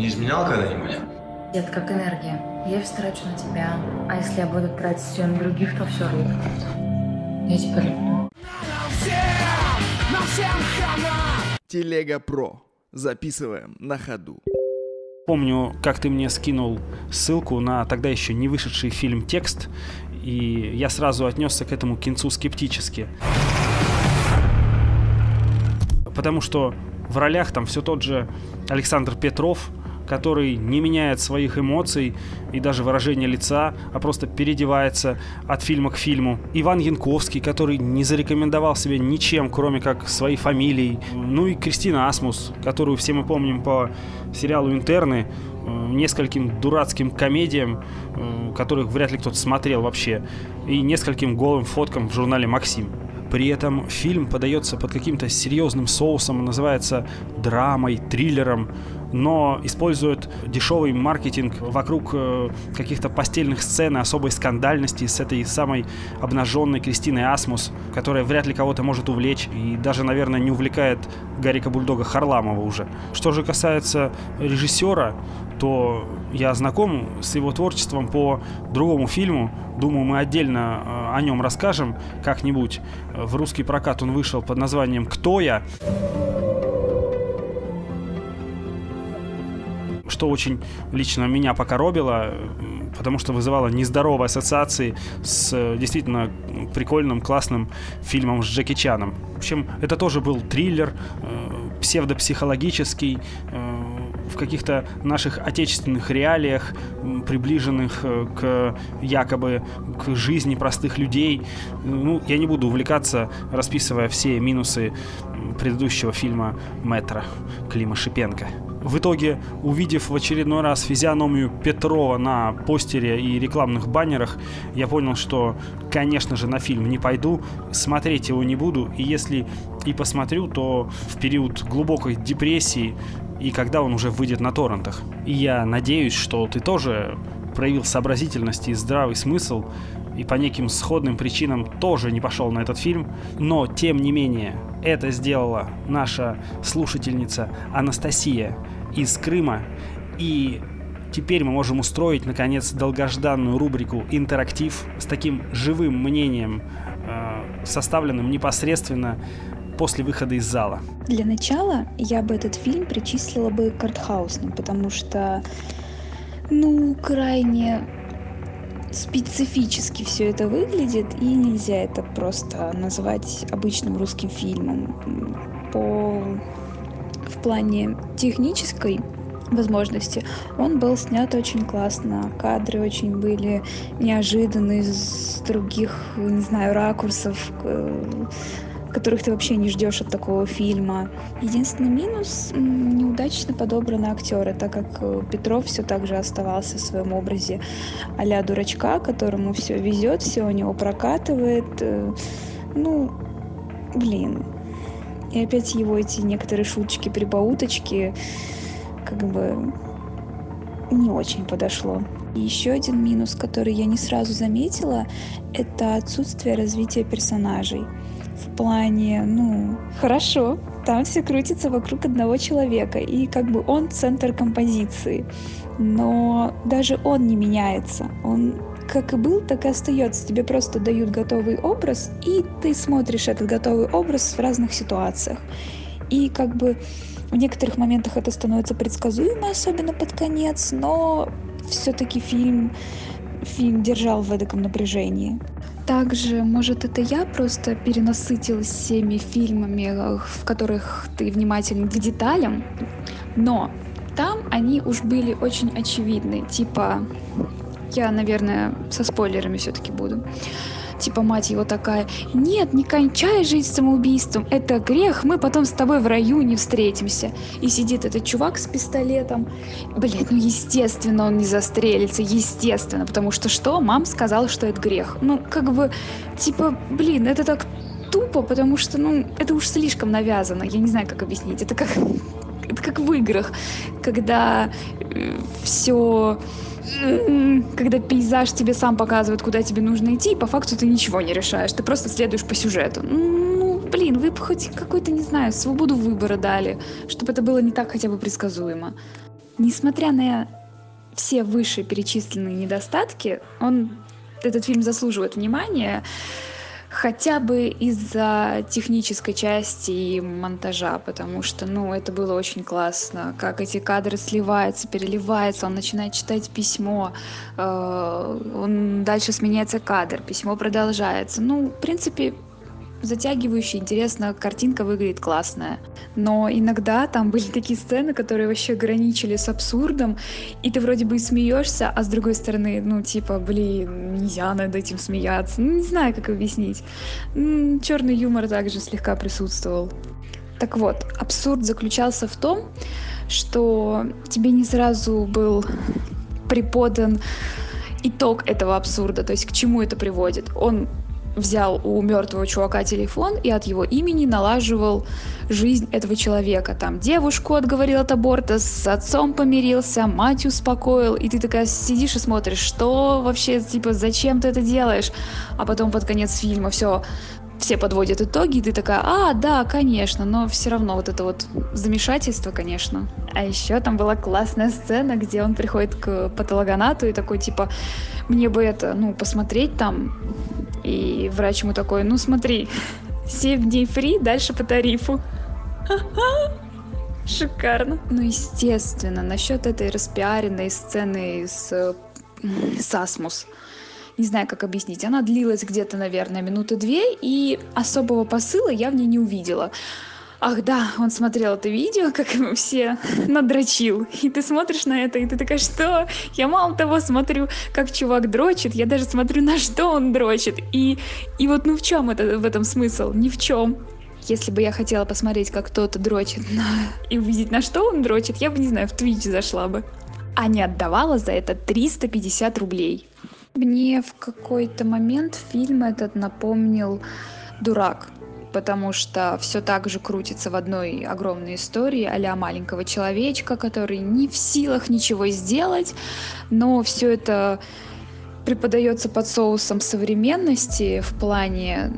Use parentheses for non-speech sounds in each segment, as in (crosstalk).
не изменял когда-нибудь? Дед, как энергия. Я все трачу на тебя, а если я буду тратить все на других, то все рухнет. Я тебя люблю. Телега Про. Записываем на ходу. Помню, как ты мне скинул ссылку на тогда еще не вышедший фильм «Текст», и я сразу отнесся к этому кинцу скептически. Потому что в ролях там все тот же Александр Петров, который не меняет своих эмоций и даже выражения лица, а просто переодевается от фильма к фильму. Иван Янковский, который не зарекомендовал себя ничем, кроме как своей фамилией. Ну и Кристина Асмус, которую все мы помним по сериалу «Интерны», э, нескольким дурацким комедиям, э, которых вряд ли кто-то смотрел вообще, и нескольким голым фоткам в журнале «Максим». При этом фильм подается под каким-то серьезным соусом, называется драмой, триллером, но используют дешевый маркетинг вокруг э, каких-то постельных сцен и особой скандальности с этой самой обнаженной Кристиной Асмус, которая вряд ли кого-то может увлечь и даже, наверное, не увлекает Гарика Бульдога Харламова уже. Что же касается режиссера, то я знаком с его творчеством по другому фильму. Думаю, мы отдельно э, о нем расскажем как-нибудь. В русский прокат он вышел под названием «Кто я?». Что очень лично меня покоробило, потому что вызывало нездоровые ассоциации с э, действительно прикольным, классным фильмом с Джеки Чаном. В общем, это тоже был триллер, э, псевдопсихологический, э, в каких-то наших отечественных реалиях, приближенных к якобы к жизни простых людей. Ну, я не буду увлекаться, расписывая все минусы предыдущего фильма «Метро» Клима Шипенко. В итоге, увидев в очередной раз физиономию Петрова на постере и рекламных баннерах, я понял, что, конечно же, на фильм не пойду, смотреть его не буду, и если и посмотрю, то в период глубокой депрессии и когда он уже выйдет на торрентах. И я надеюсь, что ты тоже проявил сообразительность и здравый смысл, и по неким сходным причинам тоже не пошел на этот фильм, но тем не менее это сделала наша слушательница Анастасия из Крыма, и теперь мы можем устроить, наконец, долгожданную рубрику «Интерактив» с таким живым мнением, э, составленным непосредственно после выхода из зала. Для начала я бы этот фильм причислила бы к артхаусным, потому что, ну, крайне специфически все это выглядит, и нельзя это просто назвать обычным русским фильмом. По... В плане технической возможности он был снят очень классно, кадры очень были неожиданные, с других, не знаю, ракурсов, которых ты вообще не ждешь от такого фильма. Единственный минус — неудачно подобраны актеры, так как э, Петров все так же оставался в своем образе а дурачка, которому все везет, все у него прокатывает. Э, ну, блин. И опять его эти некоторые шуточки, прибауточки, как бы не очень подошло. И еще один минус, который я не сразу заметила, это отсутствие развития персонажей в плане, ну, хорошо, там все крутится вокруг одного человека, и как бы он центр композиции. Но даже он не меняется. Он как и был, так и остается. Тебе просто дают готовый образ, и ты смотришь этот готовый образ в разных ситуациях. И как бы в некоторых моментах это становится предсказуемо, особенно под конец, но все-таки фильм, фильм держал в эдаком напряжении. Также, может, это я просто перенасытилась всеми фильмами, э, в которых ты внимательный к деталям, но там они уж были очень очевидны. Типа, я, наверное, со спойлерами все-таки буду типа мать его такая, нет, не кончай жить самоубийством, это грех, мы потом с тобой в раю не встретимся. И сидит этот чувак с пистолетом, блядь, ну естественно он не застрелится, естественно, потому что что, мам сказала, что это грех. Ну, как бы, типа, блин, это так тупо, потому что, ну, это уж слишком навязано, я не знаю, как объяснить, это как, это как в играх, когда э, все когда пейзаж тебе сам показывает, куда тебе нужно идти, и по факту ты ничего не решаешь, ты просто следуешь по сюжету. Ну, блин, вы бы хоть какой-то, не знаю, свободу выбора дали, чтобы это было не так хотя бы предсказуемо. несмотря на все вышеперечисленные недостатки, он, этот фильм заслуживает внимания хотя бы из-за технической части и монтажа, потому что, ну, это было очень классно, как эти кадры сливаются, переливаются, он начинает читать письмо, э, он дальше сменяется кадр, письмо продолжается. Ну, в принципе, затягивающе, интересно, картинка выглядит классная. Но иногда там были такие сцены, которые вообще граничили с абсурдом, и ты вроде бы и смеешься, а с другой стороны, ну, типа, блин, нельзя над этим смеяться. Ну, не знаю, как объяснить. Черный юмор также слегка присутствовал. Так вот, абсурд заключался в том, что тебе не сразу был преподан итог этого абсурда, то есть к чему это приводит. Он взял у мертвого чувака телефон и от его имени налаживал жизнь этого человека. Там девушку отговорил от аборта, с отцом помирился, мать успокоил. И ты такая сидишь и смотришь, что вообще, типа, зачем ты это делаешь? А потом под конец фильма все все подводят итоги, и ты такая, а, да, конечно, но все равно вот это вот замешательство, конечно. А еще там была классная сцена, где он приходит к патологонату и такой, типа, мне бы это, ну, посмотреть там, и врач ему такой, ну смотри, 7 дней фри, дальше по тарифу. (laughs) Шикарно. Ну, естественно, насчет этой распиаренной сцены с, с Асмус. Не знаю, как объяснить. Она длилась где-то, наверное, минуты две, и особого посыла я в ней не увидела. Ах да, он смотрел это видео, (laughs) как мы все надрочил. И ты смотришь на это, и ты такая, что? Я мало того смотрю, как чувак дрочит, я даже смотрю, на что он дрочит. И, и вот ну в чем это, в этом смысл? Ни в чем. Если бы я хотела посмотреть, как кто-то дрочит на... и увидеть, на что он дрочит, я бы, не знаю, в Twitch зашла бы. А не отдавала за это 350 рублей. Мне в какой-то момент фильм этот напомнил «Дурак», потому что все так же крутится в одной огромной истории а маленького человечка, который не в силах ничего сделать, но все это преподается под соусом современности в плане,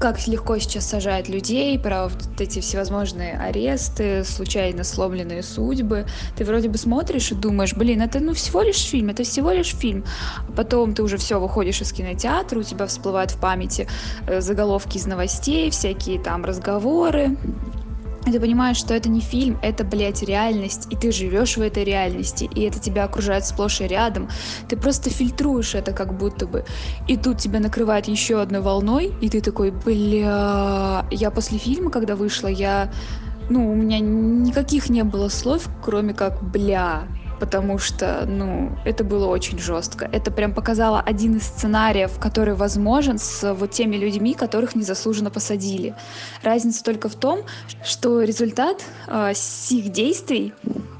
как легко сейчас сажают людей, про вот эти всевозможные аресты, случайно сломленные судьбы. Ты вроде бы смотришь и думаешь, блин, это ну всего лишь фильм, это всего лишь фильм. А потом ты уже все выходишь из кинотеатра, у тебя всплывают в памяти э, заголовки из новостей, всякие там разговоры, и ты понимаешь, что это не фильм, это, блядь, реальность, и ты живешь в этой реальности, и это тебя окружает сплошь и рядом. Ты просто фильтруешь это как будто бы. И тут тебя накрывает еще одной волной, и ты такой, бля... Я после фильма, когда вышла, я... Ну, у меня никаких не было слов, кроме как «бля» потому что, ну, это было очень жестко. Это прям показало один из сценариев, который возможен с вот теми людьми, которых незаслуженно посадили. Разница только в том, что результат э, сих действий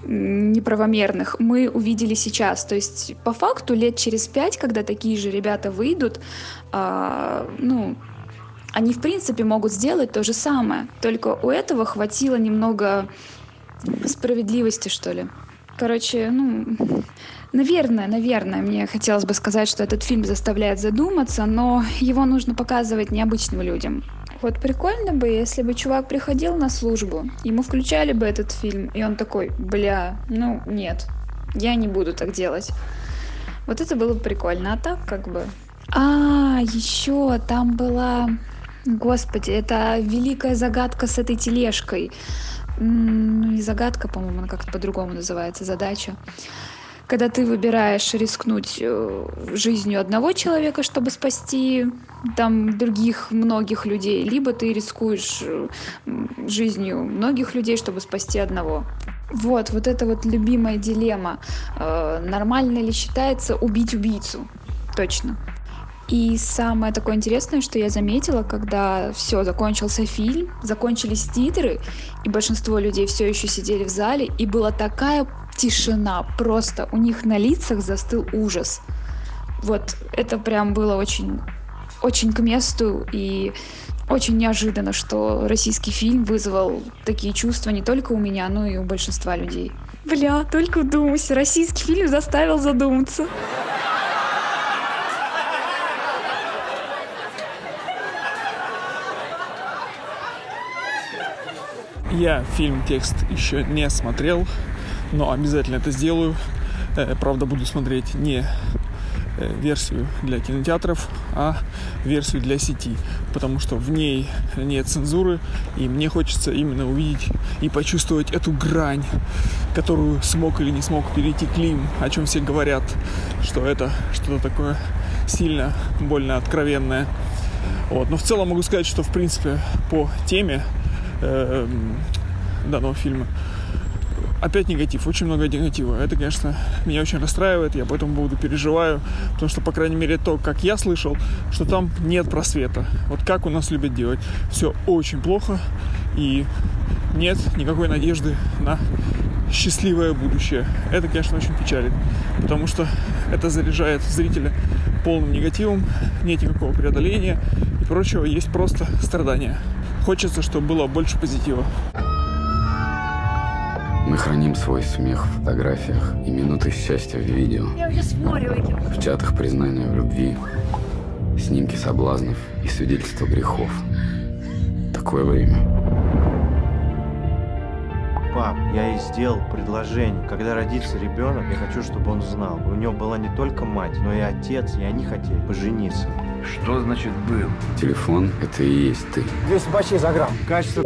неправомерных мы увидели сейчас. То есть по факту лет через пять, когда такие же ребята выйдут, э, ну, они в принципе могут сделать то же самое. Только у этого хватило немного справедливости, что ли. Короче, ну, наверное, наверное, мне хотелось бы сказать, что этот фильм заставляет задуматься, но его нужно показывать необычным людям. Вот прикольно бы, если бы чувак приходил на службу, ему включали бы этот фильм, и он такой, бля, ну нет, я не буду так делать. Вот это было бы прикольно, а так как бы... А, еще там была... Господи, это великая загадка с этой тележкой не загадка, по-моему, она как-то по-другому называется, задача. Когда ты выбираешь рискнуть э, жизнью одного человека, чтобы спасти там других многих людей, либо ты рискуешь э, жизнью многих людей, чтобы спасти одного. Вот, вот это вот любимая дилемма. Э, нормально ли считается убить убийцу? Точно. И самое такое интересное, что я заметила, когда все, закончился фильм, закончились титры, и большинство людей все еще сидели в зале, и была такая тишина, просто у них на лицах застыл ужас. Вот это прям было очень, очень к месту, и очень неожиданно, что российский фильм вызвал такие чувства не только у меня, но и у большинства людей. Бля, только вдумайся, российский фильм заставил задуматься. Я фильм текст еще не смотрел, но обязательно это сделаю. Э, правда, буду смотреть не э, версию для кинотеатров, а версию для сети, потому что в ней нет цензуры, и мне хочется именно увидеть и почувствовать эту грань, которую смог или не смог перейти Клим, о чем все говорят, что это что-то такое сильно, больно откровенное. Вот. Но в целом могу сказать, что в принципе по теме э, данного фильма опять негатив, очень много негатива. Это, конечно, меня очень расстраивает, я по этому поводу переживаю, потому что, по крайней мере, то, как я слышал, что там нет просвета. Вот как у нас любят делать. Все очень плохо, и нет никакой надежды на счастливое будущее. Это, конечно, очень печалит, потому что это заряжает зрителя полным негативом, нет никакого преодоления и прочего, есть просто страдания. Хочется, чтобы было больше позитива. Мы храним свой смех в фотографиях и минуты счастья в видео. Я в море выкину. В чатах признания в любви, снимки соблазнов и свидетельства грехов. Такое время. Пап, я ей сделал предложение. Когда родится ребенок, я хочу, чтобы он знал. У него была не только мать, но и отец, и они хотели пожениться. Что значит был? Телефон — это и есть ты. 200 бачей за грамм. Качество